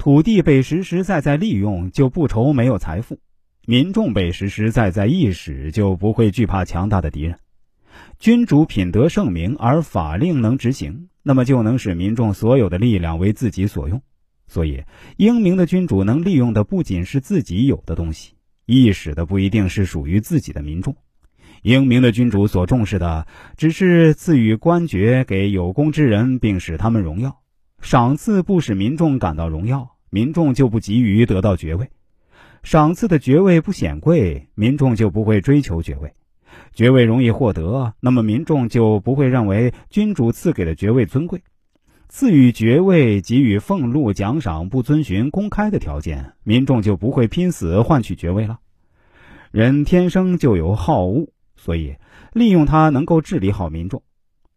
土地被实实在在利用，就不愁没有财富；民众被实实在在意使，就不会惧怕强大的敌人。君主品德圣明，而法令能执行，那么就能使民众所有的力量为自己所用。所以，英明的君主能利用的不仅是自己有的东西，意使的不一定是属于自己的民众。英明的君主所重视的，只是赐予官爵给有功之人，并使他们荣耀。赏赐不使民众感到荣耀，民众就不急于得到爵位；赏赐的爵位不显贵，民众就不会追求爵位。爵位容易获得，那么民众就不会认为君主赐给的爵位尊贵。赐予爵位、给予俸禄、奖赏不遵循公开的条件，民众就不会拼死换取爵位了。人天生就有好恶，所以利用它能够治理好民众。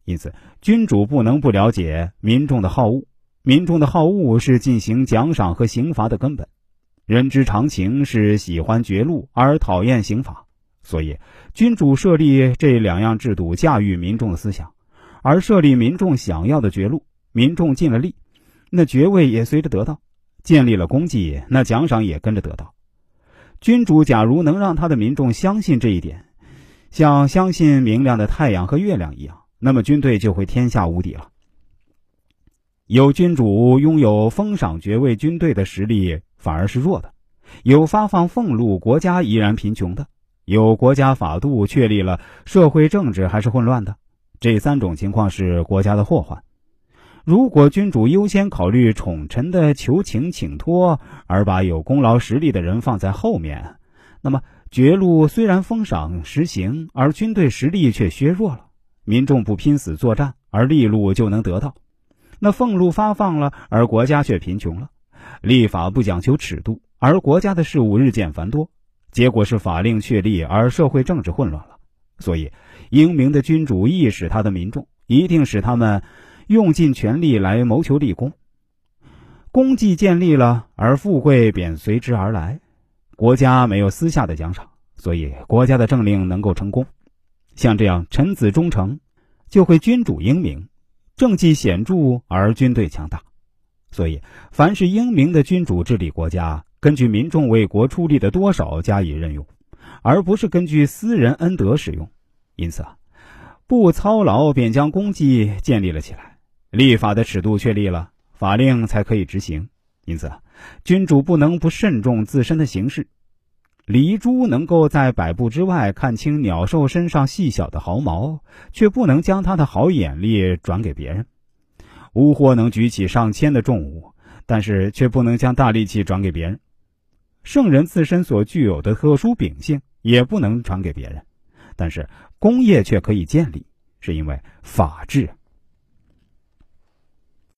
因此，君主不能不了解民众的好恶。民众的好恶是进行奖赏和刑罚的根本。人之常情是喜欢爵禄而讨厌刑罚。所以，君主设立这两样制度，驾驭民众的思想，而设立民众想要的爵禄，民众尽了力，那爵位也随着得到；建立了功绩，那奖赏也跟着得到。君主假如能让他的民众相信这一点，像相信明亮的太阳和月亮一样，那么军队就会天下无敌了。有君主拥有封赏爵位军队的实力，反而是弱的；有发放俸禄，国家依然贫穷的。有国家法度确立了，社会政治还是混乱的，这三种情况是国家的祸患。如果君主优先考虑宠臣的求情请托，而把有功劳实力的人放在后面，那么爵禄虽然封赏实行，而军队实力却削弱了。民众不拼死作战，而利禄就能得到；那俸禄发放了，而国家却贫穷了。立法不讲求尺度，而国家的事务日渐繁多。结果是法令确立，而社会政治混乱了。所以，英明的君主意使他的民众，一定使他们用尽全力来谋求立功。功绩建立了，而富贵便随之而来。国家没有私下的奖赏，所以国家的政令能够成功。像这样，臣子忠诚，就会君主英明，政绩显著，而军队强大。所以，凡是英明的君主治理国家。根据民众为国出力的多少加以任用，而不是根据私人恩德使用。因此啊，不操劳便将功绩建立了起来，立法的尺度确立了，法令才可以执行。因此啊，君主不能不慎重自身的行事。黎珠能够在百步之外看清鸟兽身上细小的毫毛，却不能将他的好眼力转给别人。乌货能举起上千的重物，但是却不能将大力气转给别人。圣人自身所具有的特殊秉性也不能传给别人，但是功业却可以建立，是因为法治。